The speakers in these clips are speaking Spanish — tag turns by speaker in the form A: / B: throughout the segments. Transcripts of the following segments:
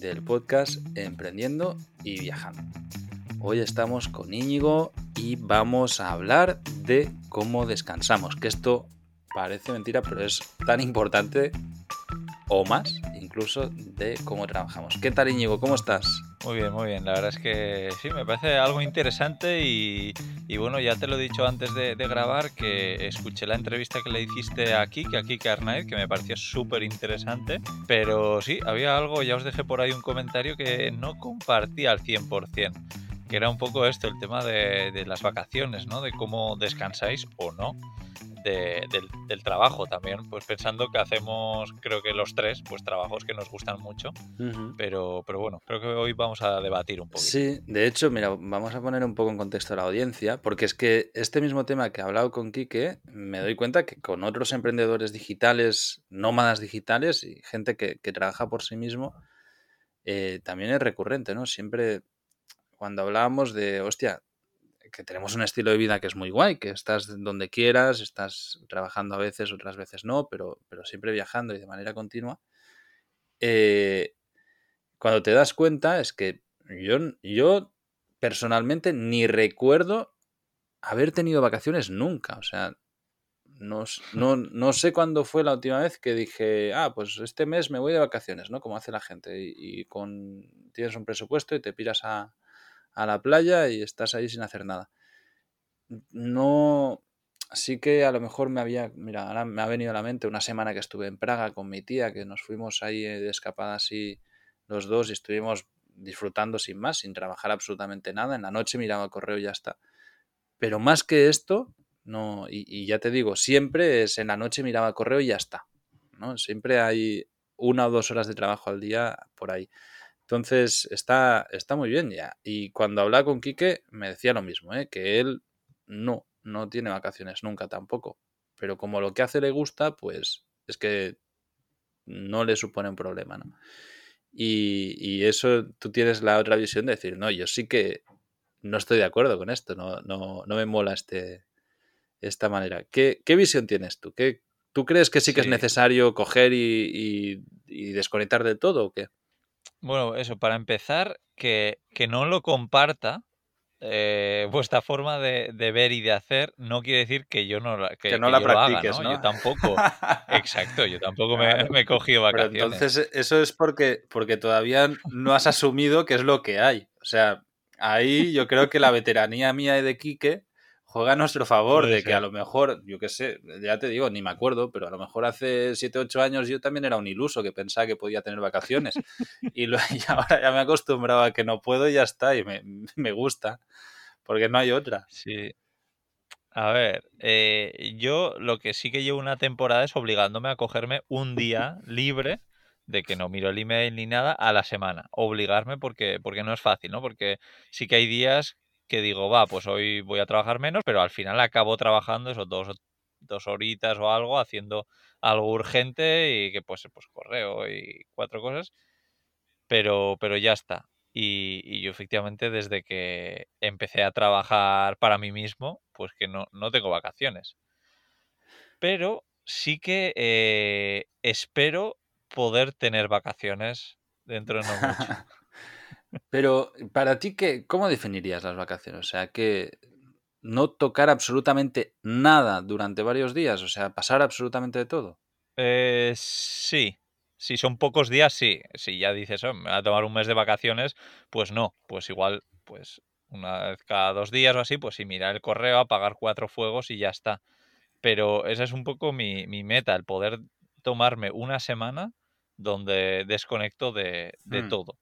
A: del podcast Emprendiendo y Viajando. Hoy estamos con Íñigo y vamos a hablar de cómo descansamos, que esto parece mentira, pero es tan importante o más incluso de cómo trabajamos. ¿Qué tal Íñigo? ¿Cómo estás?
B: Muy bien, muy bien. La verdad es que sí, me parece algo interesante y, bueno, ya te lo he dicho antes de, grabar que escuché la entrevista que le hiciste a Kike, a Kike Arnaid, que me pareció súper interesante, pero sí, había algo, ya os dejé por ahí un comentario que no compartía al 100% que era un poco esto, el tema de, de, las vacaciones, ¿no? De cómo descansáis o no del, trabajo también, pues pensando que hacemos, creo que los tres, pues trabajos que nos gustan mucho, pero, pero bueno, creo que hoy vamos a debatir un poco.
A: Sí, de hecho, mira, vamos a poner un poco en contexto a la audiencia, porque es que este mismo tema que he hablado con Quique, me doy cuenta que con otros emprendedores digitales, nómadas digitales y gente que, trabaja por sí mismo, eh, también es recurrente, ¿no? Siempre cuando hablábamos de, hostia, que tenemos un estilo de vida que es muy guay, que estás donde quieras, estás trabajando a veces, otras veces no, pero, pero siempre viajando y de manera continua. Eh, cuando te das cuenta es que yo, yo personalmente ni recuerdo haber tenido vacaciones nunca. O sea, no, no, no, sé cuándo fue la última vez que dije, ah, pues este mes me voy de vacaciones, ¿no? Como hace la gente. Y, y con, tienes un presupuesto y te piras a, a la playa y estás ahí sin hacer nada. No, sí que a lo mejor me había, mira, ahora me ha venido a la mente una semana que estuve en Praga con mi tía, que nos fuimos ahí de escapada así los dos y estuvimos disfrutando sin más, sin trabajar absolutamente nada. En la noche miraba el correo y ya está. Pero más que esto, no, y, ya te digo, siempre es en la noche miraba el correo y ya está. ¿no? Siempre hay una o dos horas de trabajo al día por ahí. Entonces, está, está muy bien ya. Y cuando hablaba con Quique, me decía lo mismo, ¿eh? que él no, no tiene vacaciones nunca tampoco. Pero como lo que hace le gusta, pues es que no le supone un problema, ¿no? Y, eso tú tienes la otra visión de decir, no, yo sí que no estoy de acuerdo con esto, no, no, no me mola este, esta manera. ¿Qué, ¿Qué, visión tienes tú? ¿Qué, ¿Tú crees que sí, que es necesario coger y, y desconectar de todo o qué?
B: Bueno, eso, para empezar, que, que no lo comparta eh, vuestra forma de, de, ver y de hacer no quiere decir que yo no la, que, no la practiques, ¿no? Yo tampoco. Exacto, yo tampoco me, me, he cogido vacaciones.
A: entonces, eso es porque, porque todavía no has asumido qué es lo que hay. O sea, ahí yo creo que la veteranía mía y de Quique juega a nuestro favor, de que a lo mejor, yo qué sé, ya te digo, ni me acuerdo, pero a lo mejor hace 7, 8 años yo también era un iluso que pensaba que podía tener vacaciones. y, ahora ya me he acostumbrado a que no puedo y ya está, y me, gusta, porque no hay otra.
B: Sí. A ver, eh, yo lo que sí que llevo una temporada es obligándome a cogerme un día libre de que no miro el email ni nada a la semana. Obligarme porque, porque no es fácil, ¿no? Porque sí que hay días que digo, va, pues hoy voy a trabajar menos, pero al final acabo trabajando esos dos, dos horitas o algo haciendo algo urgente y que pues, pues correo y cuatro cosas, pero, pero ya está. Y, yo efectivamente desde que empecé a trabajar para mí mismo, pues que no, no tengo vacaciones. Pero sí que eh, espero poder tener vacaciones dentro de no mucho.
A: Pero para ti, ¿qué, ¿cómo definirías las vacaciones? O sea, que no tocar absolutamente nada durante varios días, o sea, pasar absolutamente de todo.
B: Eh, sí, si son pocos días, sí. Si ya dices, oh, me voy a tomar un mes de vacaciones, pues no. Pues igual, pues una vez cada dos días o así, pues sí, mirar el correo, apagar cuatro fuegos y ya está. Pero esa es un poco mi, mi meta, el poder tomarme una semana donde desconecto de, de hmm. todo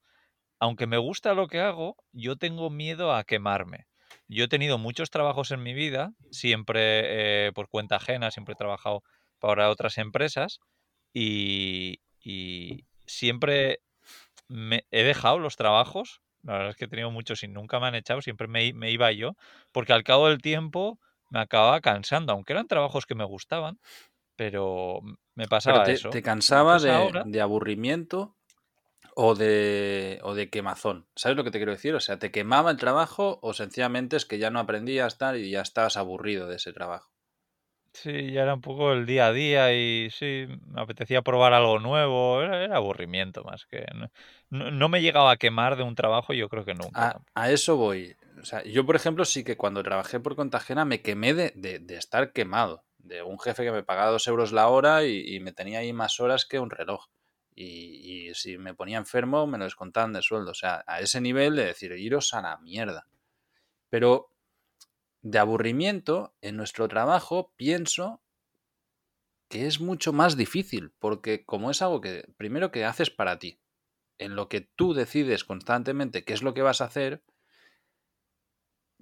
B: aunque me gusta lo que hago, yo tengo miedo a quemarme. Yo he tenido muchos trabajos en mi vida, siempre eh, por cuenta ajena, siempre he trabajado para otras empresas y, siempre me he dejado los trabajos. La verdad es que he tenido muchos y nunca me han echado, siempre me, iba yo, porque al cabo del tiempo me acababa cansando, aunque eran trabajos que me gustaban, pero me pasaba
A: te,
B: eso.
A: ¿Te cansaba de, de, aburrimiento o de, o de quemazón. ¿Sabes lo que te quiero decir? O sea, ¿te quemaba el trabajo o sencillamente es que ya no aprendías tal y ya estabas aburrido de ese trabajo?
B: Sí, ya era un poco el día a día y sí, me apetecía probar algo nuevo. Era, era aburrimiento más que. No, no- me llegaba a quemar de un trabajo, yo creo que nunca.
A: A, a eso voy. O sea, yo, por ejemplo, sí que cuando trabajé por cuenta ajena me quemé de, de- de estar quemado. De un jefe que me pagaba dos euros la hora y, y me tenía ahí más horas que un reloj. Y, si me ponía enfermo, me lo descontaban de sueldo. O sea, a ese nivel de decir, iros a la mierda. Pero de aburrimiento, en nuestro trabajo, pienso que es mucho más difícil. Porque como es algo que, primero que haces para ti, en lo que tú decides constantemente qué es lo que vas a hacer,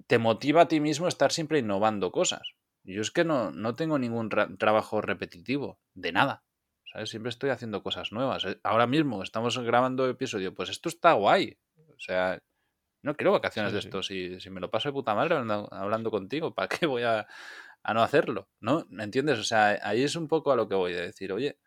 A: te motiva a ti mismo estar siempre innovando cosas. Yo es que no, no tengo ningún ra- trabajo repetitivo, de nada. ¿Sabes? Siempre estoy haciendo cosas nuevas. Eh, Ahora mismo estamos grabando episodio, pues esto está guay. O sea, no quiero vacaciones
B: Sí,
A: de
B: sí.
A: esto. Si, si me lo paso de puta madre hablando, hablando contigo, ¿para qué voy a, a no hacerlo? ¿No? ¿Me entiendes? O sea, ahí es un poco a lo que voy de decir, oye,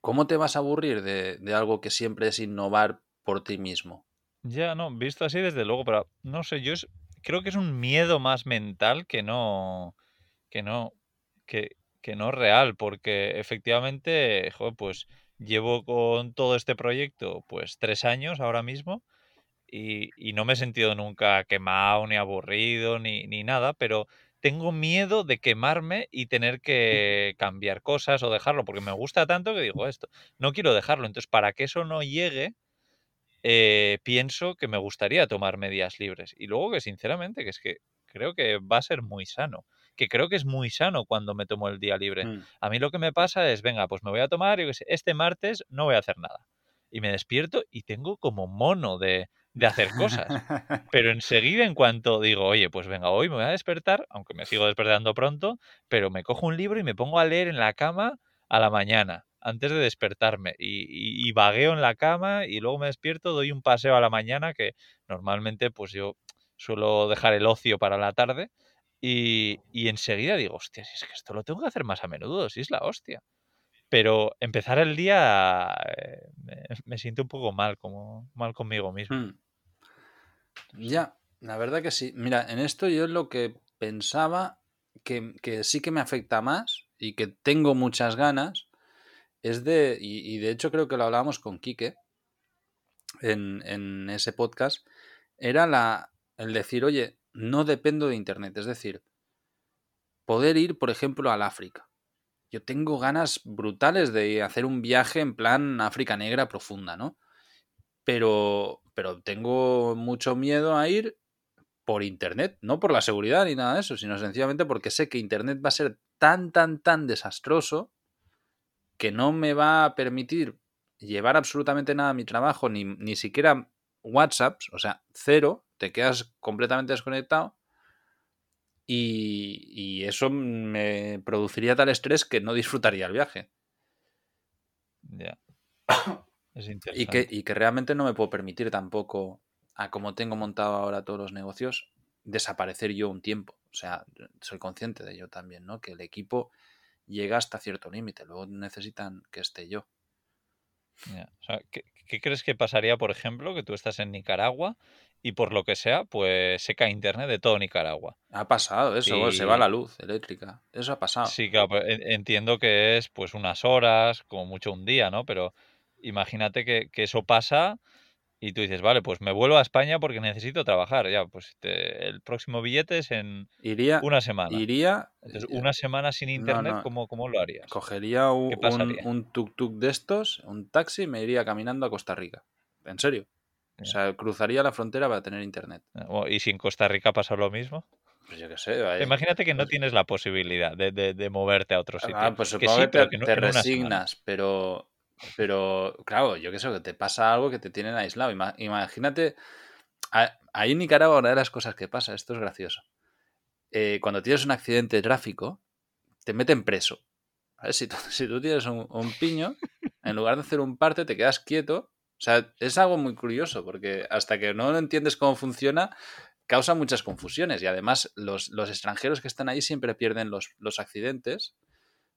A: ¿cómo te vas a aburrir de, de algo que siempre es innovar por ti mismo?
B: Ya, no, visto así, desde luego, pero no sé, yo es- creo que es un miedo más mental que no. que no. que, que no real, porque efectivamente, joder, pues llevo con todo este proyecto pues tres años ahora mismo y, y no me he sentido nunca quemado, ni aburrido, ni, ni nada, pero tengo miedo de quemarme y tener que cambiar cosas o dejarlo, porque me gusta tanto que digo esto, no quiero dejarlo. Entonces, para que eso no llegue, eh, pienso que me gustaría tomarme días libres. Y luego que sinceramente, que es que creo que va a ser muy sano. Que creo que es muy sano cuando me tomo el día libre.
A: Mm.
B: A mí lo que me pasa es, venga, pues me voy a tomar, yo qué sé, este martes no voy a hacer nada. Y me despierto y tengo como mono de, de hacer cosas. Pero enseguida, en cuanto digo, oye, pues venga, hoy me voy a despertar, aunque me sigo despertando pronto, pero me cojo un libro y me pongo a leer en la cama a la mañana, antes de despertarme. Y, y- y vagueo en la cama y luego me despierto, doy un paseo a la mañana, que normalmente pues yo suelo dejar el ocio para la tarde. Y, y enseguida digo, hostia, si es que esto lo tengo que hacer más a menudo, si es la hostia. Pero empezar el día eh, me, siento un poco mal, como mal conmigo mismo.
A: Mm. Ya, la verdad que sí. Mira, en esto yo lo que pensaba que, que sí que me afecta más y que tengo muchas ganas es de, y, y de hecho creo que lo hablábamos con Quique en, en ese podcast, era la, el decir, oye, no dependo de Internet. Es decir, poder ir, por ejemplo, al África. Yo tengo ganas brutales de hacer un viaje en plan África Negra profunda, ¿no? Pero, pero tengo mucho miedo a ir por Internet, no por la seguridad ni nada de eso, sino sencillamente porque sé que Internet va a ser tan, tan, tan desastroso que no me va a permitir llevar absolutamente nada a mi trabajo, ni, ni siquiera WhatsApps, o sea, cero, te quedas completamente desconectado y, y eso me produciría tal estrés que no disfrutaría el viaje.
B: Ya. Es
A: Y
B: interesante.
A: que, y que realmente no me puedo permitir tampoco, a como tengo montado ahora todos los negocios, desaparecer yo un tiempo. O sea, soy consciente de ello también, ¿no? Que el equipo llega hasta cierto límite, luego necesitan que esté yo.
B: Ya. O sea, ¿qué, qué crees que pasaría, por ejemplo, que tú estás en Nicaragua y por lo que sea, pues se cae internet de todo Nicaragua?
A: Ha pasado eso, se va la luz eléctrica. Eso ha pasado.
B: sí, claro, pues, en- entiendo que es pues unas horas, como mucho un día, ¿no? Pero imagínate que, que eso pasa y tú dices, vale, pues me vuelvo a España porque necesito trabajar. Ya, pues te- el próximo billete es en
A: Iría,
B: una semana.
A: iría,
B: Entonces,
A: eh,
B: una semana sin internet,
A: no,
B: ¿cómo, cómo lo harías?
A: cogería u-
B: ¿Qué
A: un, un tuk-tuk de estos, un taxi, y me iría caminando a Costa Rica. En serio. O sea, cruzaría la frontera para tener internet.
B: O- ¿Y si en Costa Rica pasa lo mismo?
A: Pues yo qué sé. vaya.
B: Imagínate que no
A: Pues-
B: tienes la posibilidad de, de- de moverte a otro sitio.
A: Ah, pues
B: que
A: supongo
B: sí,
A: que
B: pero
A: te,
B: que no-
A: resignas, pero, pero claro, yo qué sé, que te pasa algo que te tienen aislado. Ima- Imagínate, ahí en Nicaragua una de las cosas que pasa, esto es gracioso, Eh, cuando tienes un accidente de tráfico, te meten preso. ¿vale? Si, tú, si tú tienes un, un piño, en lugar de hacer un parte, te quedas quieto. O sea, es algo muy curioso, porque hasta que no entiendes cómo funciona, causa muchas confusiones. Y además, los, los extranjeros que están ahí siempre pierden los, los accidentes,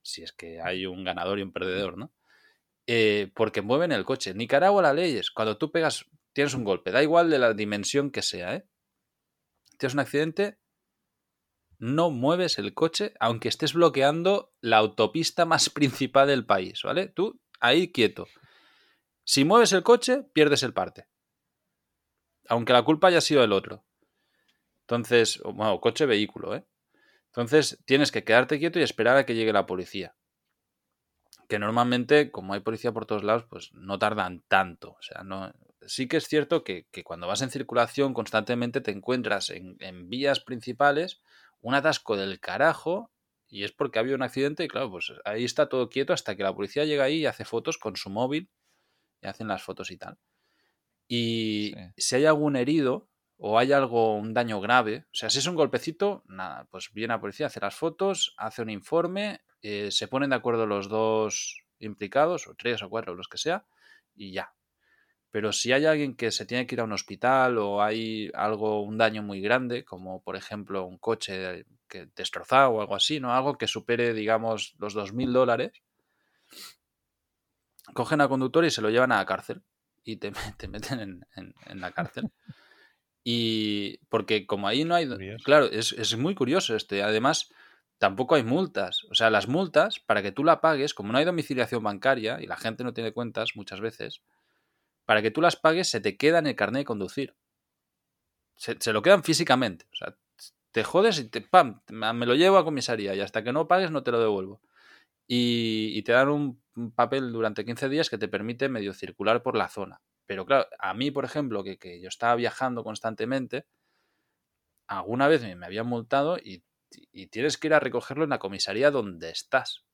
A: si es que hay un ganador y un perdedor, ¿no? Eh, porque mueven el coche. Nicaragua la ley es, cuando tú pegas, tienes un golpe, da igual de la dimensión que sea, ¿eh? Tienes un accidente, no mueves el coche aunque estés bloqueando la autopista más principal del país, ¿vale? Tú ahí quieto. Si mueves el coche, pierdes el parte. Aunque la culpa haya sido el otro. Entonces, bueno, coche, vehículo, ¿eh? Entonces, tienes que quedarte quieto y esperar a que llegue la policía. Que normalmente, como hay policía por todos lados, pues no tardan tanto. O sea, no, sí que es cierto que, cuando vas en circulación constantemente te encuentras en, vías principales un atasco del carajo y es porque ha habido un accidente y claro, pues ahí está todo quieto hasta que la policía llega ahí y hace fotos con su móvil y hacen las fotos y tal. Y si hay algún herido o hay algo, un daño grave, o sea, si es un golpecito, nada, pues viene la policía, hace las fotos, hace un informe, eh, se ponen de acuerdo los dos implicados, o tres o cuatro, los que sea, y ya, pero si hay alguien que se tiene que ir a un hospital o hay algo, un daño muy grande, como por ejemplo un coche que destrozado o algo así, ¿no? Algo que supere, digamos, los 2.000 dólares, cogen al conductor y se lo llevan a la cárcel y te, meten en, la cárcel. Y porque como ahí no hay... Claro, es, es muy curioso esto. Y además, tampoco hay multas. O sea, las multas, para que tú la pagues, como no hay domiciliación bancaria y la gente no tiene cuentas muchas veces, para que tú las pagues se te queda en el carnet de conducir. Se, lo quedan físicamente. O sea, te jodes y te, ¡pam! Me lo llevo a comisaría y hasta que no pagues no te lo devuelvo. Y, te dan un, papel durante 15 días que te permite medio circular por la zona. Pero claro, a mí, por ejemplo, que, que yo estaba viajando constantemente, alguna vez me, habían multado y, y, tienes que ir a recogerlo en la comisaría donde estás.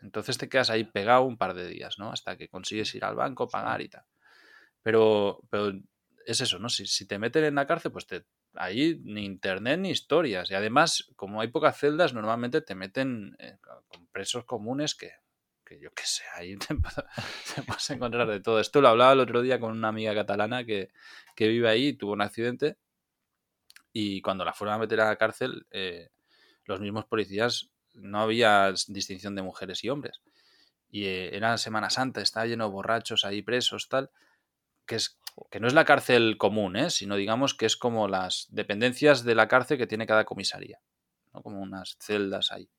A: Entonces te quedas ahí pegado un par de días, ¿no? Hasta que consigues ir al banco, pagar y tal. Pero, pero es eso, ¿no? Si, si te meten en la cárcel, pues te, ahí ni internet ni historias. Y además, como hay pocas celdas, normalmente te meten eh, con presos comunes que, que yo qué sé, ahí te, puedes encontrar de todo. Esto lo hablaba el otro día con una amiga catalana que, que vive ahí, tuvo un accidente y cuando la fueron a meter a la cárcel, eh, los mismos policías no había distinción de mujeres y hombres. Y eh, era Semana Santa, estaba lleno de borrachos ahí presos, tal que, es, que no es la cárcel común, ¿eh? sino digamos que es como las dependencias de la cárcel que tiene cada comisaría, ¿no? como unas celdas ahí.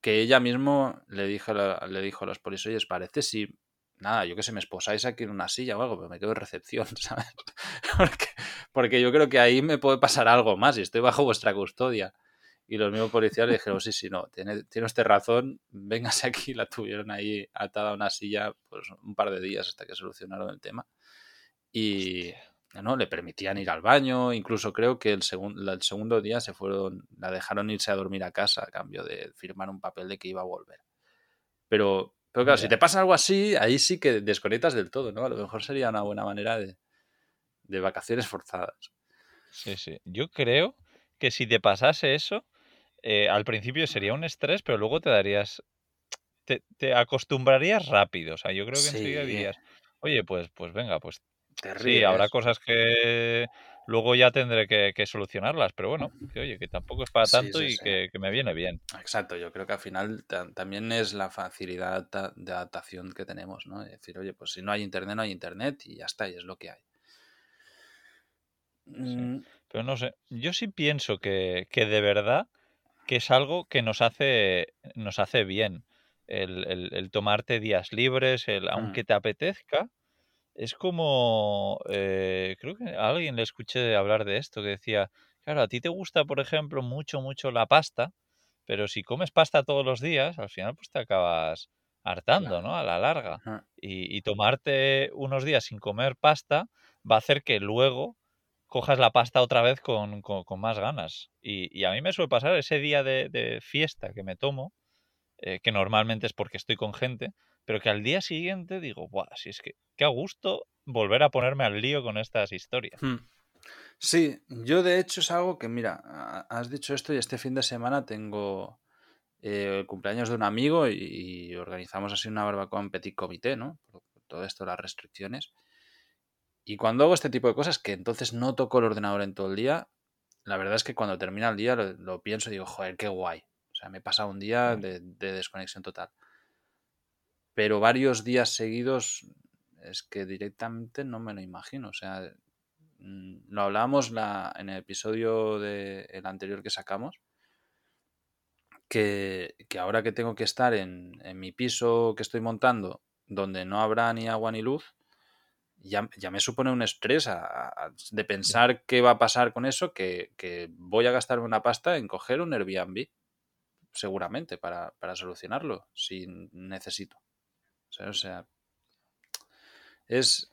A: Que ella mismo le dijo, le dijo a los policías, parece si, nada, yo que sé, me esposáis aquí en una silla o algo, pero me quedo en recepción, ¿sabes? porque, porque yo creo que ahí me puede pasar algo más y estoy bajo vuestra custodia. Y los mismos policías le dijeron, sí, sí, no, tiene, tiene usted razón, véngase aquí. La tuvieron ahí atada a una silla pues, un par de días hasta que solucionaron el tema. Y no le permitían ir al baño, incluso creo que el, el segundo día se fueron, la dejaron irse a dormir a casa a cambio de firmar un papel de que iba a volver. Pero, pero claro, si te pasa algo así, ahí sí que desconectas del todo, ¿no? A lo mejor sería una buena manera de, de vacaciones forzadas.
B: Sí, sí. Yo creo que si te pasase eso, eh, al principio sería un estrés, pero luego te darías, te, te acostumbrarías rápido. O sea, yo creo que enseguida dirías, oye, pues, pues venga, pues sí, habrá cosas que luego ya tendré que, solucionarlas, pero bueno, que oye, que tampoco es para tanto y que, me viene bien.
A: Exacto, yo creo que al final también es la facilidad de adaptación que tenemos, ¿no? Es decir, oye, pues si no hay internet, no hay internet y ya está, y es lo que hay.
B: Mm. Pero no sé, yo sí pienso que, que de verdad que es algo que nos hace, nos hace bien. El, tomarte días libres, el, aunque te apetezca, es como, eh, creo que a alguien le escuché hablar de esto, que decía, claro, a ti te gusta, por ejemplo, mucho, mucho la pasta, pero si comes pasta todos los días, al final pues te acabas hartando, ¿no? A la larga. Y, y tomarte unos días sin comer pasta va a hacer que luego cojas la pasta otra vez con, más ganas. Y, a mí me suele pasar ese día de, fiesta que me tomo, eh, que normalmente es porque estoy con gente, pero que al día siguiente digo, Buah, si es que qué a gusto volver a ponerme al lío con estas historias. Hmm.
A: Sí, yo de hecho es algo que, mira, has dicho esto y este fin de semana tengo eh, el cumpleaños de un amigo y, organizamos así una barbacoa en petit comité, ¿no? todo esto, las restricciones. Y cuando hago este tipo de cosas, que entonces no toco el ordenador en todo el día, la verdad es que cuando termina el día lo, pienso y digo, joder, qué guay. O sea, me he pasado un día de, desconexión total. Pero varios días seguidos es que directamente no me lo imagino. O sea, mm, lo hablábamos la, en el episodio de, el anterior que sacamos, que, que ahora que tengo que estar en, en, mi piso que estoy montando, donde no habrá ni agua ni luz, ya, ya me supone un estrés de pensar qué va a pasar con eso, que, que, voy a gastarme una pasta en coger un Airbnb, seguramente, para, para solucionarlo, si necesito. O sea, es...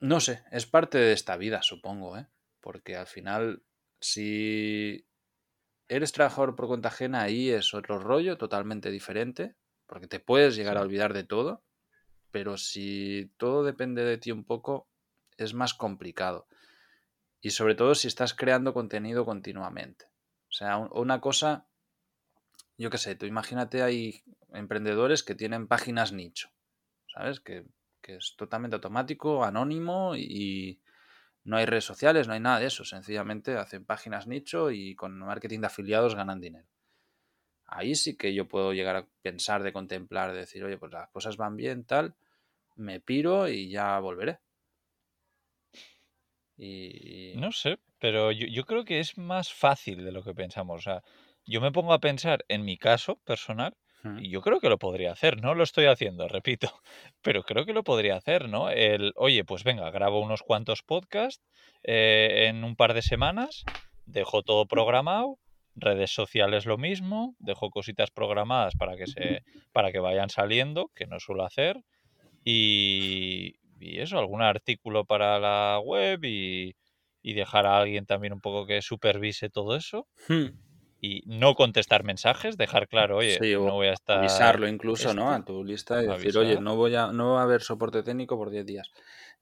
A: No sé, es parte de esta vida, supongo, ¿eh? Porque al final, si eres trabajador por cuenta ajena, ahí es otro rollo totalmente diferente, porque te puedes llegar a olvidar de todo, pero si todo depende de ti un poco, es más complicado. Y sobre todo si estás creando contenido continuamente. O sea, una cosa, yo qué sé, tú imagínate, hay emprendedores que tienen páginas nicho, ¿sabes? Que, que es totalmente automático, anónimo y no hay redes sociales, no hay nada de eso. Sencillamente hacen páginas nicho y con marketing de afiliados ganan dinero. Ahí sí que yo puedo llegar a pensar, de contemplar, de decir, oye, pues las cosas van bien, tal, me piro y ya volveré. Y...
B: No sé, pero yo, yo, creo que es más fácil de lo que pensamos. O sea, yo me pongo a pensar en mi caso personal y yo creo que lo podría hacer. No lo estoy haciendo, repito, pero creo que lo podría hacer, ¿no? El, oye, pues venga, grabo unos cuantos podcasts eh, en un par de semanas, dejo todo programado, redes sociales lo mismo, dejo cositas programadas para que se, para que vayan saliendo, que no suelo hacer y, y eso, algún artículo para la web y, y, dejar a alguien también un poco que supervise todo eso.
A: Hmm.
B: Y no contestar mensajes, dejar claro, oye,
A: sí,
B: no voy a estar.
A: Avisarlo incluso, esto, ¿no? A tu lista y decir, avisar. oye, no voy a, no va a haber soporte técnico por 10 días.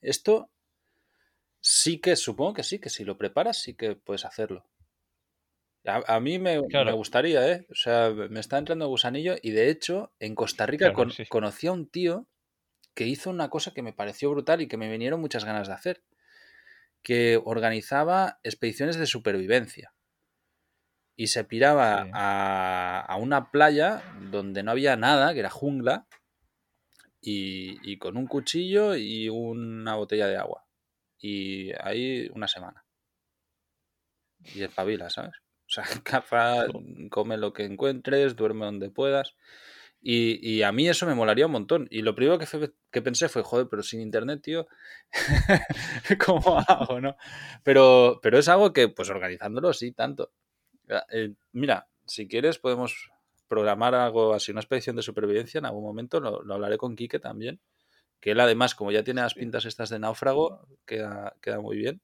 A: Esto sí que supongo que sí, que si lo preparas, sí que puedes hacerlo. A, a mí me, claro. me, gustaría, ¿eh? O sea, me está entrando gusanillo y de hecho, en Costa Rica claro, con, sí. conocí a un tío que hizo una cosa que me pareció brutal y que me vinieron muchas ganas de hacer, que organizaba expediciones de supervivencia. Y se piraba sí. a, a, una playa donde no había nada, que era jungla, y, y, con un cuchillo y una botella de agua. Y ahí una semana. Y espabila, ¿sabes? O sea, caza, come lo que encuentres, duerme donde puedas. Y, y, a mí eso me molaría un montón. Y lo primero que, fue, que pensé fue, joder, pero sin internet, tío, ¿cómo hago, no? Pero, pero es algo que, pues organizándolo, sí, tanto. Eh, mira, si quieres podemos programar algo así, una expedición de supervivencia en algún momento, lo, lo hablaré con Quique también, que él además, como ya tiene las pintas estas de náufrago, queda, queda muy bien.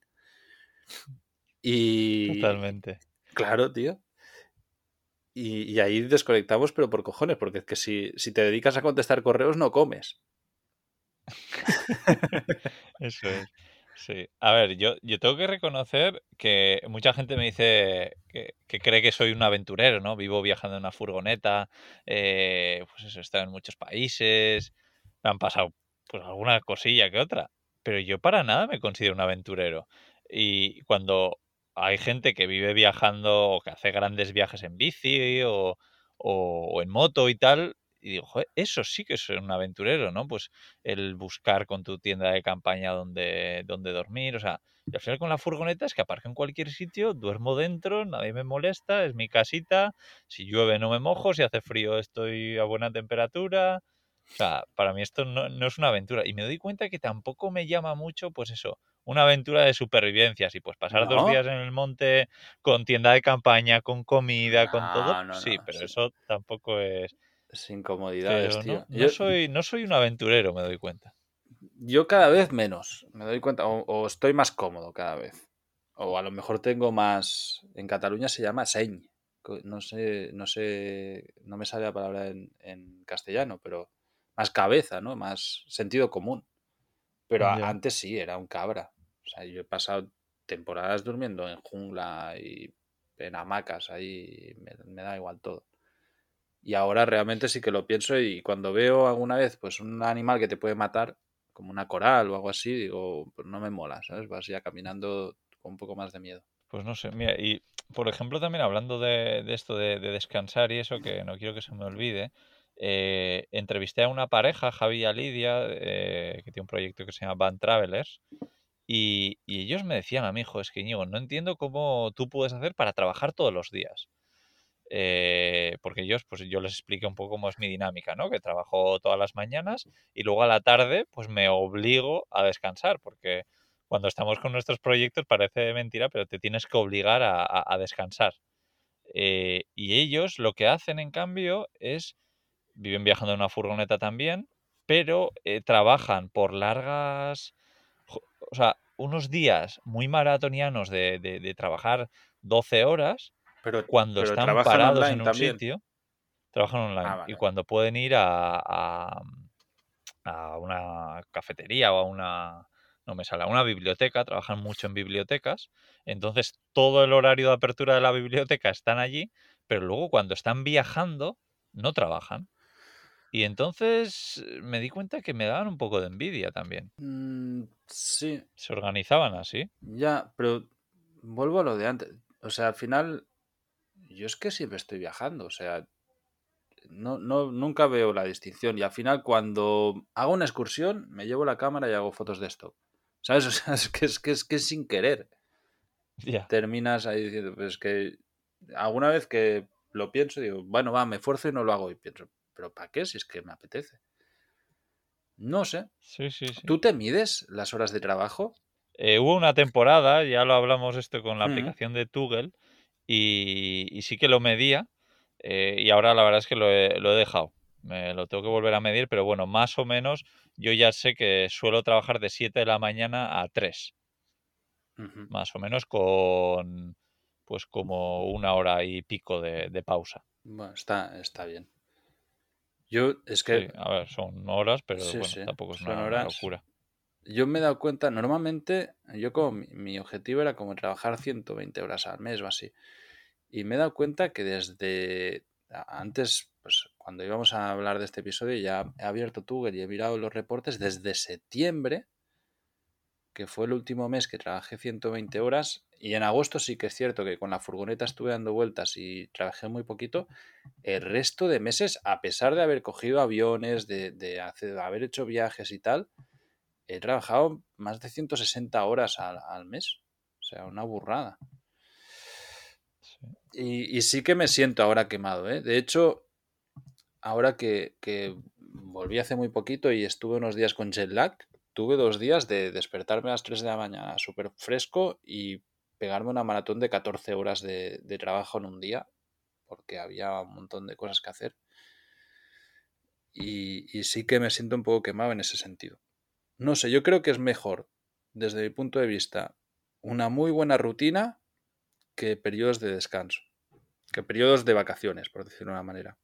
A: Y...
B: Totalmente.
A: Claro, tío. Y, y, ahí desconectamos, pero por cojones, porque es que si, si te dedicas a contestar correos no comes.
B: Eso es. Sí. A ver, yo, yo tengo que reconocer que mucha gente me dice que, que, cree que soy un aventurero, ¿no? Vivo viajando en una furgoneta, eh, pues eso, he estado en muchos países, me han pasado pues alguna cosilla que otra, pero yo para nada me considero un aventurero. Y cuando hay gente que vive viajando o que hace grandes viajes en bici o, o, o en moto y tal, y digo, joder, eso sí que es un aventurero, ¿no? Pues el buscar con tu tienda de campaña donde, donde dormir, o sea, y al final con la furgoneta es que aparco en cualquier sitio, duermo dentro, nadie me molesta, es mi casita, si llueve no me mojo, si hace frío estoy a buena temperatura, o sea, para mí esto no, no es una aventura. Y me doy cuenta que tampoco me llama mucho, pues eso, una aventura de supervivencia. Así, pues pasar no. dos días en el monte con tienda de campaña, con comida, no, con todo. No, sí, pero sí. eso tampoco es.
A: Sin comodidades,
B: pero
A: tío.
B: No, yo... soy, no soy un aventurero, me doy cuenta.
A: Yo cada vez menos, me doy cuenta, o, o, estoy más cómodo cada vez. O a lo mejor tengo más. En Cataluña se llama señ. No sé, no sé, no me sale la palabra en, en castellano, pero más cabeza, ¿no? Más sentido común. Pero antes sí, era un cabra. O sea, yo he pasado temporadas durmiendo en jungla y en hamacas, ahí me, me, da igual todo. Y ahora realmente sí que lo pienso y cuando veo alguna vez pues un animal que te puede matar, como una coral o algo así, digo, pues no me mola, ¿sabes? Vas ya caminando con un poco más de miedo.
B: Pues no sé, mira, y por ejemplo también hablando de, esto de, de, descansar y eso, que no quiero que se me olvide, eh, entrevisté a una pareja, Javi y Lidia, eh, que tiene un proyecto que se llama Van Travelers, Y, y ellos me decían a mi hijo, es que Íñigo, no entiendo cómo tú puedes hacer para trabajar todos los días. Eh, porque ellos, pues yo les expliqué un poco cómo es mi dinámica, ¿no? Que trabajo todas las mañanas y luego a la tarde, pues me obligo a descansar, porque cuando estamos con nuestros proyectos parece mentira, pero te tienes que obligar a, descansar. Eh, y ellos lo que hacen, en cambio, es, viven viajando en una furgoneta también, pero eh, trabajan por largas, o sea, unos días muy maratonianos de, de trabajar 12 horas pero, cuando están parados en un sitio, trabajan online. Ah, y cuando pueden ir a, a, una cafetería o a una, no me sale, a una biblioteca, trabajan mucho en bibliotecas. Entonces, todo el horario de apertura de la biblioteca están allí, pero luego cuando están viajando, no trabajan. Y entonces me di cuenta que me daban un poco de envidia también.
A: Mm, sí.
B: Se organizaban así.
A: Ya, pero vuelvo a lo de antes. O sea, al final yo es que siempre estoy viajando, o sea, no, no, nunca veo la distinción. Y al final, cuando hago una excursión, me llevo la cámara y hago fotos de esto. ¿Sabes? O sea, es que es, que es, que sin querer. Terminas ahí diciendo, pues que alguna vez que lo pienso, digo, bueno, va, me esfuerzo y no lo hago. Y pienso, ¿pero para qué? Si es que me apetece. No sé.
B: Sí, sí,
A: ¿Tú te mides las horas de trabajo?
B: Eh, hubo una temporada, ya lo hablamos esto con la aplicación de Toggle, y, sí que lo medía eh, y ahora la verdad es que lo he, dejado. Me lo tengo que volver a medir, pero bueno, más o menos yo ya sé que suelo trabajar de 7 de la mañana a 3. Más o menos con pues como una hora y pico de, pausa.
A: Bueno, está, está bien. Yo es que...
B: a ver, son horas, pero bueno, tampoco es una, locura.
A: Yo me he dado cuenta, normalmente, yo como mi, objetivo era como trabajar 120 horas al mes o así. Y me he dado cuenta que desde antes, pues cuando íbamos a hablar de este episodio, ya he abierto Tugger y he mirado los reportes desde septiembre, que fue el último mes que trabajé 120 horas, y en agosto sí que es cierto que con la furgoneta estuve dando vueltas y trabajé muy poquito. El resto de meses, a pesar de haber cogido aviones, de, haber hecho viajes y tal, he trabajado más de 160 horas al, al mes. O sea, una burrada. Y, sí que me siento ahora quemado, ¿eh? De hecho, ahora que, volví hace muy poquito y estuve unos días con jet lag, tuve dos días de despertarme a las 3 de la mañana súper fresco y pegarme una maratón de 14 horas de, trabajo en un día, porque había un montón de cosas que hacer. Y, y, sí que me siento un poco quemado en ese sentido. No sé, yo creo que es mejor, desde mi punto de vista, una muy buena rutina que periodos de descanso, que periodos de vacaciones, por decirlo de una manera.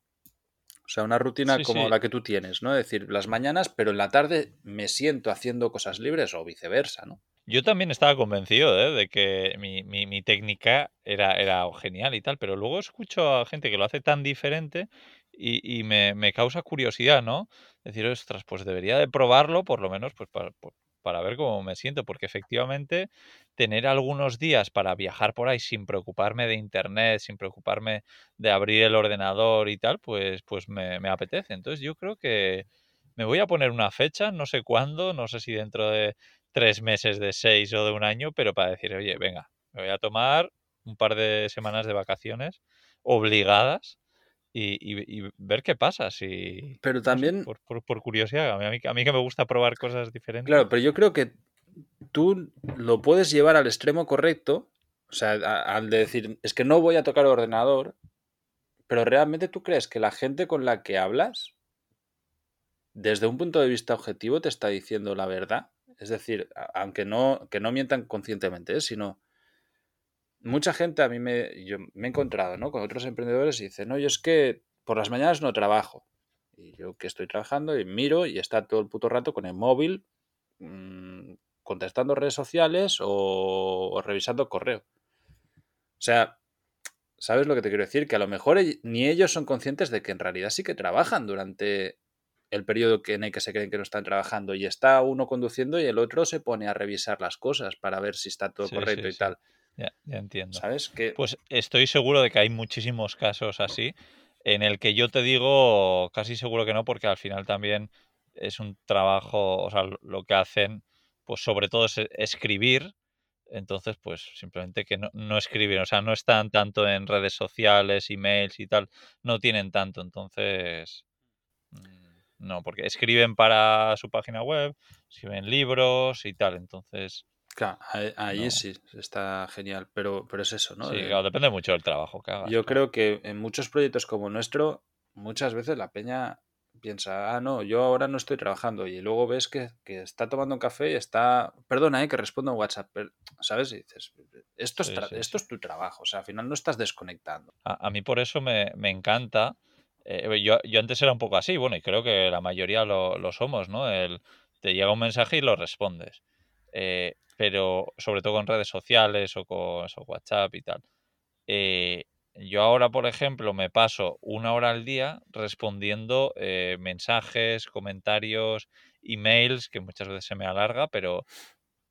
A: O sea, una rutina como la que tú tienes, ¿no? Es decir, las mañanas, pero en la tarde me siento haciendo cosas libres o viceversa, ¿no?
B: Yo también estaba convencido ¿eh? de que mi, técnica era, era genial y tal, pero luego escucho a gente que lo hace tan diferente y, me, causa curiosidad, ¿no? Decir, ostras, pues debería de probarlo, por lo menos, pues para, para ver cómo me siento, porque efectivamente tener algunos días para viajar por ahí sin preocuparme de internet, sin preocuparme de abrir el ordenador y tal, pues, pues me, apetece. Entonces yo creo que me voy a poner una fecha, no sé cuándo, no sé si dentro de tres meses, de seis o de un año, pero para decir, oye, venga, me voy a tomar un par de semanas de vacaciones obligadas y, ver qué pasa. Si,
A: pero también.
B: por, por, curiosidad, a mí, a mí que me gusta probar cosas diferentes.
A: Claro, pero yo creo que tú lo puedes llevar al extremo correcto. O sea, al de decir, es que no voy a tocar el ordenador. Pero realmente tú crees que la gente con la que hablas, desde un punto de vista objetivo, te está diciendo la verdad. Es decir, aunque no, que no mientan conscientemente, ¿eh? sino mucha gente a mí me, yo me he encontrado ¿no? con otros emprendedores y dicen, no, yo es que por las mañanas no trabajo. Y yo que estoy trabajando y miro y está todo el puto rato con el móvil mmm, contestando redes sociales o, revisando correo. O sea, ¿sabes lo que te quiero decir? Que a lo mejor ni ellos son conscientes de que en realidad sí que trabajan durante el periodo en el que se creen que no están trabajando y está uno conduciendo y el otro se pone a revisar las cosas para ver si está todo correcto y tal.
B: Ya, ya entiendo.
A: ¿Sabes? Que...
B: Pues estoy seguro de que hay muchísimos casos así, en el que yo te digo casi seguro que no, porque al final también es un trabajo, o sea, lo que hacen pues sobre todo es escribir. Entonces, pues simplemente que no, no escriben, o sea, no están tanto en redes sociales, emails y tal, no tienen tanto. Entonces, mm, no, porque escriben para su página web, escriben libros y tal. Entonces,
A: Claro, ahí, sí, está genial, pero, pero es eso, ¿no?
B: sí,
A: Eh,
B: claro, depende mucho del trabajo que hagas.
A: yo creo que en muchos proyectos como nuestro, muchas veces la peña piensa, ah, no, yo ahora no estoy trabajando, y luego ves que, que está tomando un café y está, perdona, eh, que respondo a WhatsApp, pero, ¿sabes? Y dices, esto, es,
B: Sí,
A: esto es tu trabajo, o sea, al final no estás desconectando.
B: A, a mí por eso me, me encanta. eh, yo, yo antes era un poco así, bueno, y creo que la mayoría lo, lo somos, ¿no? El, te llega un mensaje y lo respondes. Eh, pero sobre todo con redes sociales o con eso, WhatsApp y tal. Eh, yo ahora, por ejemplo, me paso una hora al día respondiendo eh, mensajes, comentarios, emails, que muchas veces se me alarga, pero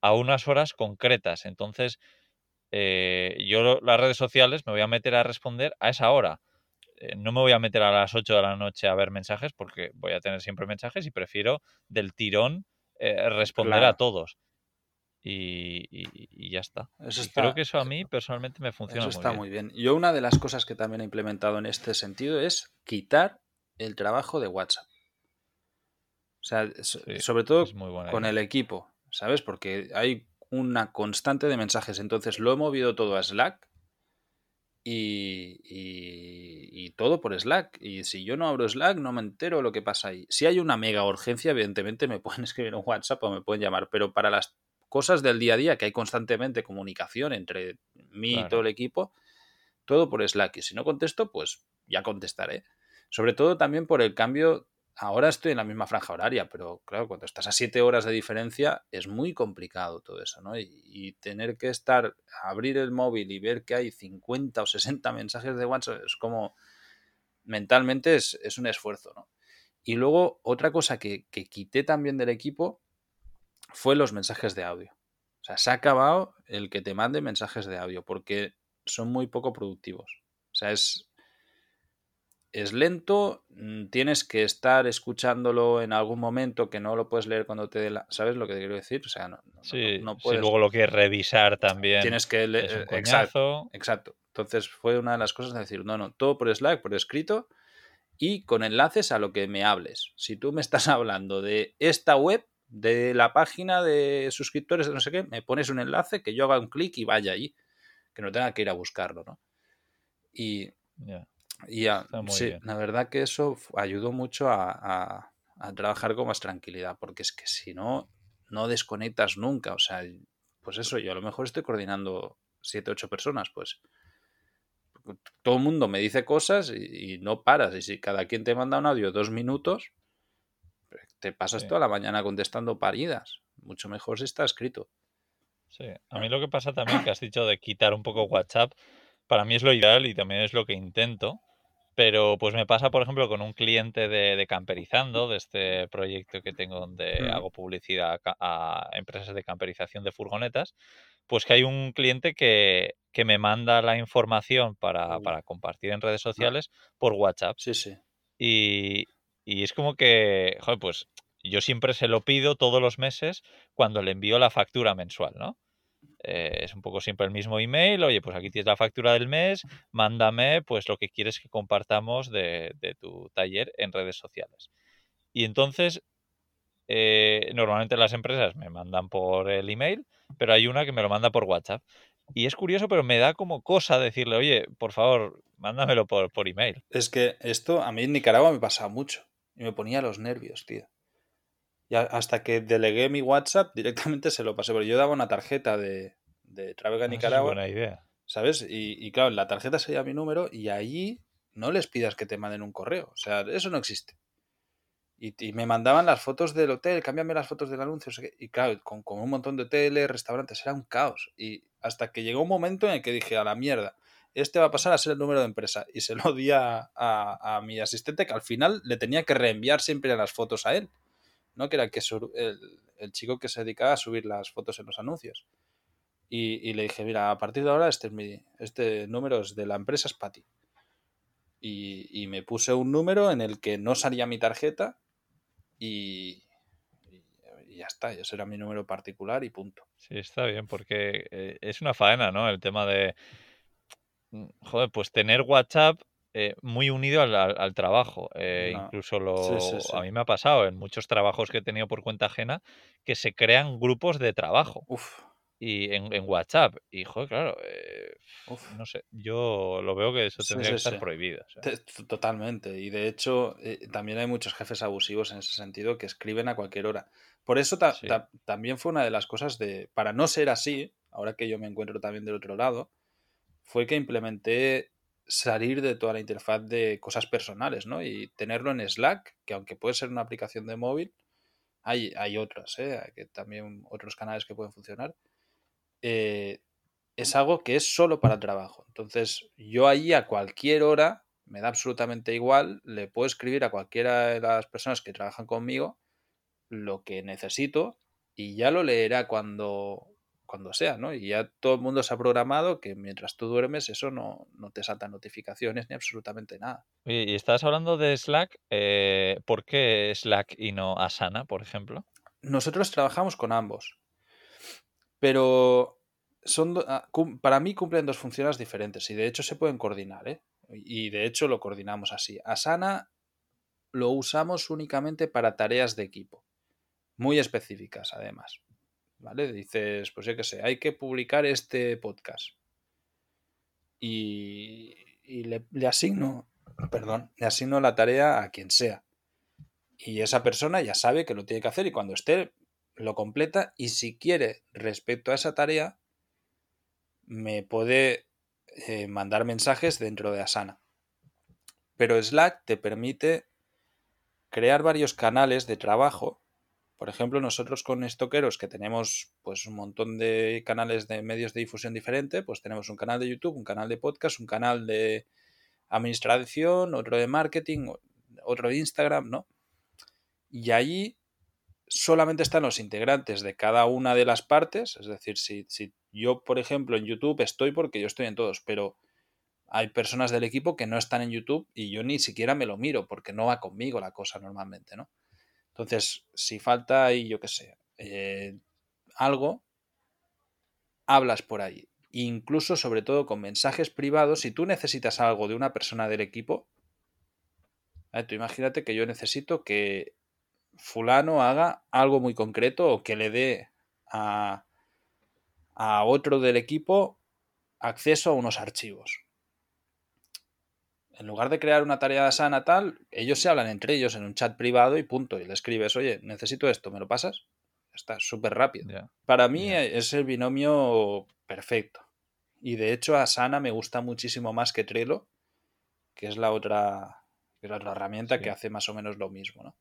B: a unas horas concretas. Entonces, eh, yo las redes sociales me voy a meter a responder a esa hora. Eh, no me voy a meter a las 8 de la noche a ver mensajes porque voy a tener siempre mensajes y prefiero del tirón eh, responder a todos. Y, y- y ya está.
A: Eso
B: creo que eso a mí personalmente me funciona
A: eso
B: muy
A: está
B: bien.
A: muy bien. Yo una de las cosas que también he implementado en este sentido es quitar el trabajo de WhatsApp. O sea,
B: Sí,
A: sobre todo con
B: idea.
A: el equipo, ¿sabes? Porque hay una constante de mensajes. Entonces lo he movido todo a Slack y, y- y todo por Slack. Y si yo no abro Slack, no me entero lo que pasa ahí. Si hay una mega urgencia, evidentemente me pueden escribir un WhatsApp o me pueden llamar, pero para las cosas del día a día, que hay constantemente comunicación entre mí y todo
B: Claro.
A: el equipo, todo por Slack. Y si no contesto, pues ya contestaré. Sobre todo también por el cambio. Ahora estoy en la misma franja horaria, pero claro, cuando estás a 7 horas de diferencia es muy complicado todo eso, ¿no? Y, y tener que estar, abrir el móvil y ver que hay 50 o 60 mensajes de WhatsApp es como, mentalmente es, es un esfuerzo, ¿no? Y luego otra cosa que, que quité también del equipo fue los mensajes de audio. O sea, se ha acabado el que te mande mensajes de audio porque son muy poco productivos. O sea, es, es lento, mm, tienes que estar escuchándolo en algún momento que no lo puedes leer cuando te dé la... ¿Sabes lo que te quiero decir? O sea, no, no-
B: Sí,
A: no
B: si
A: puedes...
B: luego lo quieres revisar también
A: Tienes que leer...
B: un
A: Exacto, exacto. Entonces fue una de las cosas de decir, no, no, todo por Slack, por escrito y con enlaces a lo que me hables. Si tú me estás hablando de esta web, de la página de suscriptores de no sé qué, me pones un enlace que yo haga un clic y vaya allí, que no tenga que ir a buscarlo, ¿no? Y,
B: Ya,
A: y sí,
B: bien.
A: la verdad que eso ayudó mucho a, a- a trabajar con más tranquilidad, porque es que si no, no desconectas nunca. O sea, pues eso, yo a lo mejor estoy coordinando siete, ocho personas, pues todo el mundo me dice cosas y, y no paras. Y si cada quien te manda un audio dos minutos, te pasas
B: Sí.
A: toda la mañana contestando paridas. Mucho mejor si está escrito.
B: Sí, a mí lo que pasa también que has dicho de quitar un poco WhatsApp, para mí es lo ideal y también es lo que intento, pero pues me pasa, por ejemplo, con un cliente de, de Camperizando, de este proyecto que tengo donde
A: Mm.
B: hago publicidad a, a empresas de camperización de furgonetas, pues que hay un cliente que, que me manda la información para, para compartir en redes sociales por WhatsApp.
A: Sí, sí.
B: Y, y es como que, joder, pues yo siempre se lo pido todos los meses cuando le envío la factura mensual, ¿no? Eh, es un poco siempre el mismo email, oye, pues aquí tienes la factura del mes, mándame pues lo que quieres que compartamos de, tu taller en redes sociales. Y entonces, eh, normalmente las empresas me mandan por el email, pero hay una que me lo manda por WhatsApp. Y es curioso, pero me da como cosa decirle, oye, por favor, mándamelo por, por email.
A: Es que esto a mí en Nicaragua me pasaba mucho. Y me ponía los nervios, tío. Y hasta que delegué mi WhatsApp, directamente se lo pasé. Pero yo daba una tarjeta de, de Travega
B: Ah, Eso es
A: Nicaragua,
B: buena idea.
A: ¿sabes? Y, y claro, en la tarjeta sería mi número y allí no les pidas que te manden un correo. O sea, eso no existe. Y, y me mandaban las fotos del hotel, cámbiame las fotos del anuncio. Y claro, con, con un montón de hoteles, restaurantes, era un caos. Y hasta que llegó un momento en el que dije, a la mierda, este va a pasar a ser el número de empresa. Y se lo di a, a- mi asistente que al final le tenía que reenviar siempre las fotos a él. ¿no? Que era el, que el, el chico que se dedicaba a subir las fotos en los anuncios. Y, y le dije, mira, a partir de ahora este, es mi, este número es de la empresa, es para ti. Y, y me puse un número en el que no salía mi tarjeta y, y, ya está, ese era mi número particular y punto.
B: Sí, está bien, porque eh, es una faena, ¿no? El tema de, joder, pues tener WhatsApp eh, muy unido al, al- al trabajo. Eh,
A: No.
B: incluso lo,
A: sí, sí.
B: a mí me ha pasado en muchos trabajos que he tenido por cuenta ajena que se crean grupos de trabajo
A: Uf,
B: y en, en WhatsApp. Y, joder, claro, eh,
A: uf.
B: no sé, yo lo veo que eso tendría que estar prohibido. o sea.
A: Te- t- Totalmente. Y de hecho, también hay muchos jefes abusivos en ese sentido que escriben a cualquier hora. Por eso ta-
B: Sí.
A: ta- también fue una de las cosas de, para no ser así, ahora que yo me encuentro también del otro lado, fue que implementé salir de toda la interfaz de cosas personales, ¿no? Y tenerlo en Slack, que aunque puede ser una aplicación de móvil, hay, hay otras, ¿eh? Hay también otros canales que pueden funcionar. eh, es algo que es solo para trabajo. Entonces, yo ahí a cualquier hora, me da absolutamente igual, le puedo escribir a cualquiera de las personas que trabajan conmigo lo que necesito y ya lo leerá cuando, cuando sea, ¿no? Y ya todo el mundo se ha programado que mientras tú duermes eso no, no te saltan notificaciones ni absolutamente nada.
B: Oye, y estás hablando de Slack, eh, ¿por qué Slack y no Asana, por ejemplo?
A: Nosotros trabajamos con ambos, pero son ah, para mí cumplen dos funciones diferentes y de hecho se pueden coordinar, ¿eh? Y de hecho lo coordinamos así. Asana lo usamos únicamente para tareas de equipo, muy específicas además. ¿Vale? Dices, pues yo qué sé, hay que publicar este podcast. Y, y le, le asigno, perdón, le asigno la tarea a quien sea. Y esa persona ya sabe que lo tiene que hacer y cuando esté lo completa y si quiere respecto a esa tarea me puede eh, mandar mensajes dentro de Asana. Pero Slack te permite crear varios canales de trabajo. Por ejemplo, nosotros con Estoqueros, que tenemos pues un montón de canales de medios de difusión diferente, pues tenemos un canal de YouTube, un canal de podcast, un canal de administración, otro de marketing, otro de Instagram, ¿no? Y allí solamente están los integrantes de cada una de las partes, es decir, si, si yo, por ejemplo, en YouTube estoy porque yo estoy en todos, pero hay personas del equipo que no están en YouTube y yo ni siquiera me lo miro porque no va conmigo la cosa normalmente, ¿no? Entonces, si falta ahí, yo qué sé, eh, algo, hablas por ahí. Incluso, sobre todo, con mensajes privados, si tú necesitas algo de una persona del equipo, tú imagínate que yo necesito que fulano haga algo muy concreto o que le dé a otro del equipo acceso a unos archivos en lugar de crear una tarea sana tal, ellos se hablan entre ellos en un chat privado y punto. Y le escribes, oye, necesito esto, ¿me lo pasas? Está súper rápido. Para mí es el binomio perfecto. Y de hecho Asana me gusta muchísimo más que Trello, que es la otra, que es la otra herramienta
B: Sí.
A: que hace más o menos lo mismo, ¿no?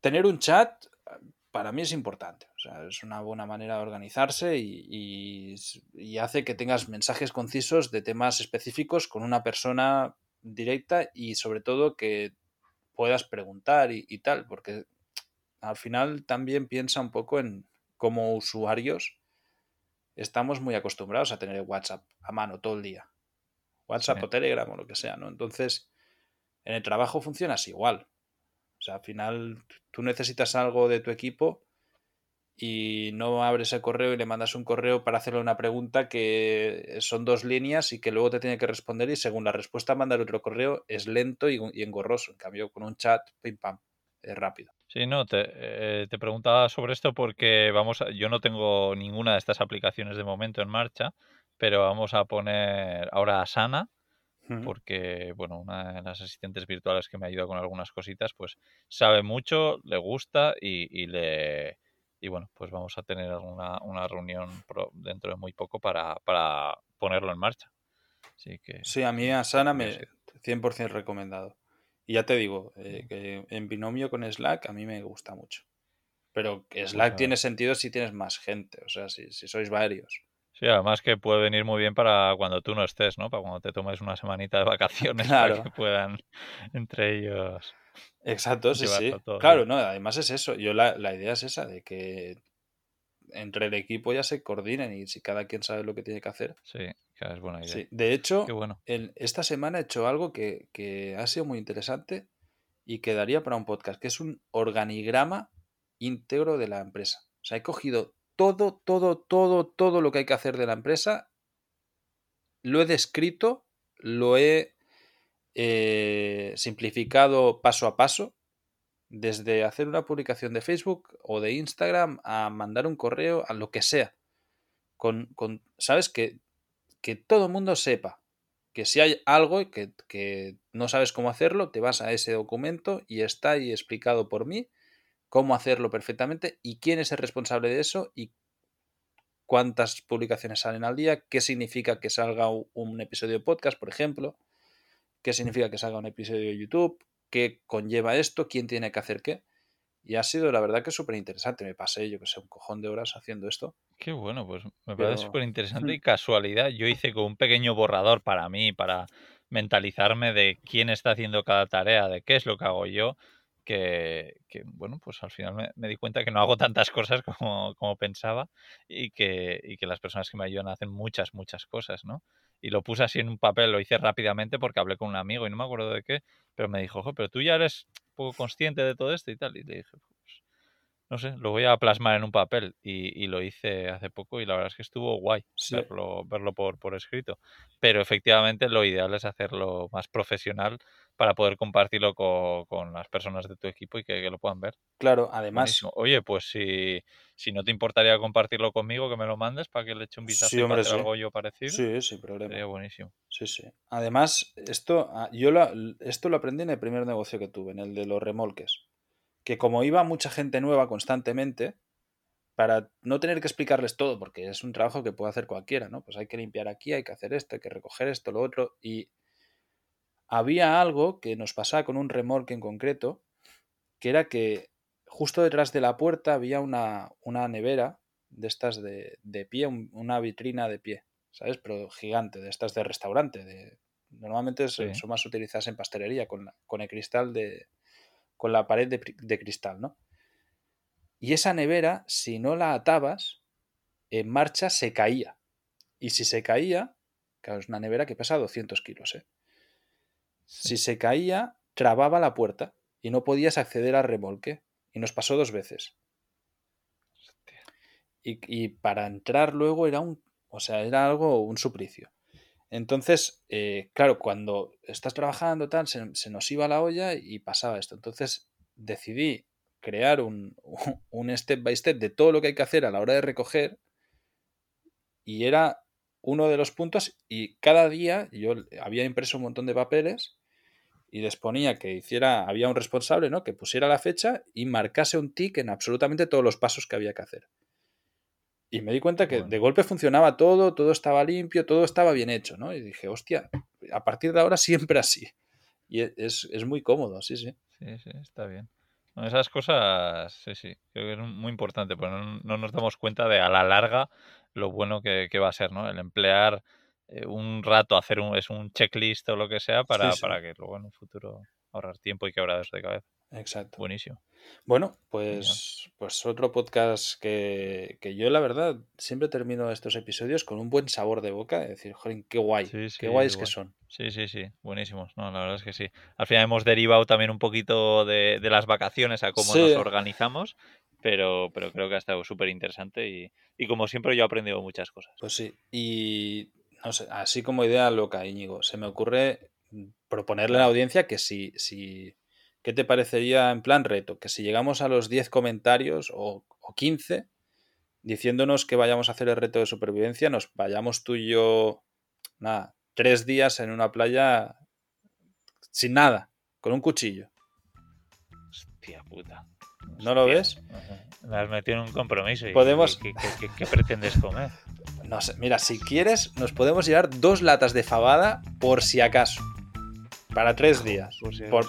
A: Tener un chat para mí es importante. O sea, es una buena manera de organizarse y, y- y hace que tengas mensajes concisos de temas específicos con una persona directa y sobre todo que puedas preguntar y, y tal, porque al final también piensa un poco en como usuarios estamos muy acostumbrados a tener el WhatsApp a mano todo el día. WhatsApp
B: Sí.
A: o Telegram o lo que sea, ¿no? Entonces, en el trabajo funcionas igual. O sea, al final tú necesitas algo de tu equipo y no abres el correo y le mandas un correo para hacerle una pregunta que son dos líneas y que luego te tiene que responder y según la respuesta mandar otro correo es lento y, engorroso. En cambio, con un chat, pim pam, es rápido.
B: Sí, no, te, eh, te preguntaba sobre esto porque vamos a- yo no tengo ninguna de estas aplicaciones de momento en marcha, pero vamos a poner ahora Asana, Porque, bueno, una de las asistentes virtuales que me ayuda con algunas cositas, pues sabe mucho, le gusta y, y le... Y bueno, pues vamos a tener una, una reunión pro- dentro de muy poco para, para ponerlo en marcha. Así que...
A: Sí, a mí Asana me
B: curiosidad.
A: 100% recomendado. Y ya te digo, eh, que en binomio con Slack a mí me gusta mucho. Pero
B: Pues
A: Slack tiene sentido si tienes más gente, o sea, si, si sois varios.
B: Sí, además que puede venir muy bien para cuando tú no estés, ¿no? Para cuando te tomes una semanita de vacaciones para que puedan entre ellos.
A: Exacto, sí, sí.
B: Todo
A: Claro, no, además es eso. Yo la, la idea es esa, de que entre el equipo ya se coordinen y si cada quien sabe lo que tiene que hacer.
B: Sí, que es buena idea.
A: Sí. De hecho,
B: bueno.
A: en- esta semana he hecho algo que, que ha sido muy interesante y quedaría para un podcast, que es un organigrama íntegro de la empresa. O sea, he cogido todo, todo, todo, todo lo que hay que hacer de la empresa, lo he descrito, lo he eh, simplificado paso a paso, desde hacer una publicación de Facebook o de Instagram a mandar un correo, a lo que sea. Con, con ¿Sabes? Que, que todo el mundo sepa que si hay algo que, que no sabes cómo hacerlo, te vas a ese documento y está ahí explicado por mí cómo hacerlo perfectamente y quién es el responsable de eso y cuántas publicaciones salen al día, qué significa que salga un episodio de podcast, por ejemplo, qué significa que salga un episodio de YouTube, qué conlleva esto, quién tiene que hacer qué. Y ha sido, la verdad, que súper interesante. Me pasé, yo que sé, un cojón de horas haciendo esto.
B: Qué bueno, pues me parece súper interesante y casualidad. Yo hice con un pequeño borrador para mí, para mentalizarme de quién está haciendo cada tarea, de qué es lo que hago yo, que, bueno, pues al final me, di cuenta que no hago tantas cosas como, como pensaba y que, y que las personas que me ayudan hacen muchas, muchas cosas, ¿no? Y lo puse así en un papel, lo hice rápidamente porque hablé con un amigo y no me acuerdo de qué, pero me dijo, ojo, pero tú ya eres un poco consciente de todo esto y tal. Y le dije, pues, no sé, lo voy a plasmar en un papel. Y, lo hice hace poco y la verdad es que estuvo guay verlo, verlo por, por escrito. Pero efectivamente lo ideal es hacerlo más profesional para poder compartirlo con, las personas de tu equipo y que, lo puedan ver.
A: Claro, además.
B: Oye, pues si, si no te importaría compartirlo conmigo, que me lo mandes para que le eche un vistazo sí, hombre, algo yo parecido.
A: Sí, sin problema.
B: Sería buenísimo.
A: Sí, sí. Además, esto, ah, yo lo, esto lo aprendí en el primer negocio que tuve, en el de los remolques. Que como iba mucha gente nueva constantemente, para no tener que explicarles todo, porque es un trabajo que puede hacer cualquiera, ¿no? Pues hay que limpiar aquí, hay que hacer esto, hay que recoger esto, lo otro. Y había algo que nos pasaba con un remolque en concreto, que era que justo detrás de la puerta había una, una nevera de estas de, de pie, una vitrina de pie, ¿sabes? Pero gigante, de estas de restaurante. De, normalmente son más utilizadas en pastelería, con, con el cristal de. con la pared de, de cristal, ¿no? Y esa nevera, si no la atabas, en marcha se caía. Y si se caía, claro, es una nevera que pesa 200 kilos, ¿eh? Si se caía, trababa la puerta y no podías acceder al remolque. Y nos pasó dos veces. Y, para entrar luego era un. O sea, era algo, un suplicio. Entonces, eh, claro, cuando estás trabajando, tal, se, nos iba la olla y pasaba esto. Entonces decidí crear un, un step by step de todo lo que hay que hacer a la hora de recoger. Y era uno de los puntos. Y cada día yo había impreso un montón de papeles y les ponía que hiciera, había un responsable, ¿no? Que pusiera la fecha y marcase un tic en absolutamente todos los pasos que había que hacer. Y me di cuenta que de golpe funcionaba todo, todo estaba limpio, todo estaba bien hecho, ¿no? Y dije, hostia, a partir de ahora siempre así. Y e, es, muy cómodo, sí, sí.
B: Sí, sí, está bien. esas cosas, sí, sí, creo que es muy importante, porque no, nos damos cuenta de a la larga lo bueno que, que va a ser, ¿no? El emplear un rato hacer un, es un checklist o lo que sea para, para que luego en un futuro ahorrar tiempo y quebrados de cabeza.
A: Exacto.
B: Buenísimo.
A: Bueno, pues, pues otro podcast que, yo la verdad siempre termino estos episodios con un buen sabor de boca, de decir, joder, qué guay, qué guays que son.
B: Sí, sí, sí, buenísimos. No, la verdad es que sí. Al final hemos derivado también un poquito de, las vacaciones a cómo nos organizamos, pero, pero creo que ha estado súper interesante y, y como siempre yo he aprendido muchas cosas.
A: Pues sí, y no sé, así como idea loca, Íñigo, se me ocurre proponerle a la audiencia que si, si, ¿qué te parecería en plan reto? Que si llegamos a los 10 comentarios o, o 15 diciéndonos que vayamos a hacer el reto de supervivencia, nos vayamos tú y yo, nada, tres días en una playa sin nada, con un cuchillo.
B: Hostia puta.
A: ¿No lo ves?
B: Me has metido en un compromiso. Y,
A: Podemos...
B: qué pretendes comer?
A: No sé, mira, si quieres, nos podemos llevar dos latas de fabada por si acaso. Para tres días.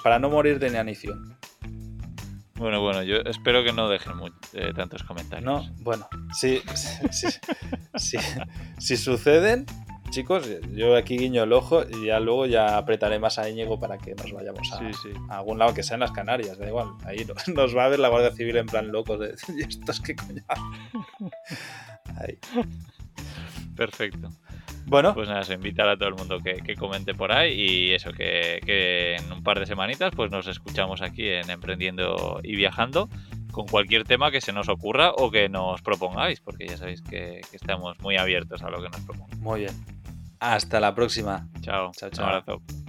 A: para no morir de inanición.
B: Bueno, bueno, yo espero que no dejen eh, tantos comentarios.
A: No, bueno, si, si, suceden, chicos, yo aquí guiño el ojo y ya luego ya apretaré más a Íñigo para que nos vayamos a, algún lado que sea en las Canarias, da igual. Ahí nos, va a ver la Guardia Civil en plan locos de estos que coño.
B: Ahí. Perfecto. Bueno. Pues nada, se invitar a todo el mundo que, comente por ahí y eso, que, en un par de semanitas pues nos escuchamos aquí en Emprendiendo y Viajando con cualquier tema que se nos ocurra o que nos propongáis, porque ya sabéis que, que estamos muy abiertos a lo que nos propongáis.
A: Muy bien. Hasta la próxima.
B: Chao.
A: Chao,
B: Un
A: chao.
B: abrazo.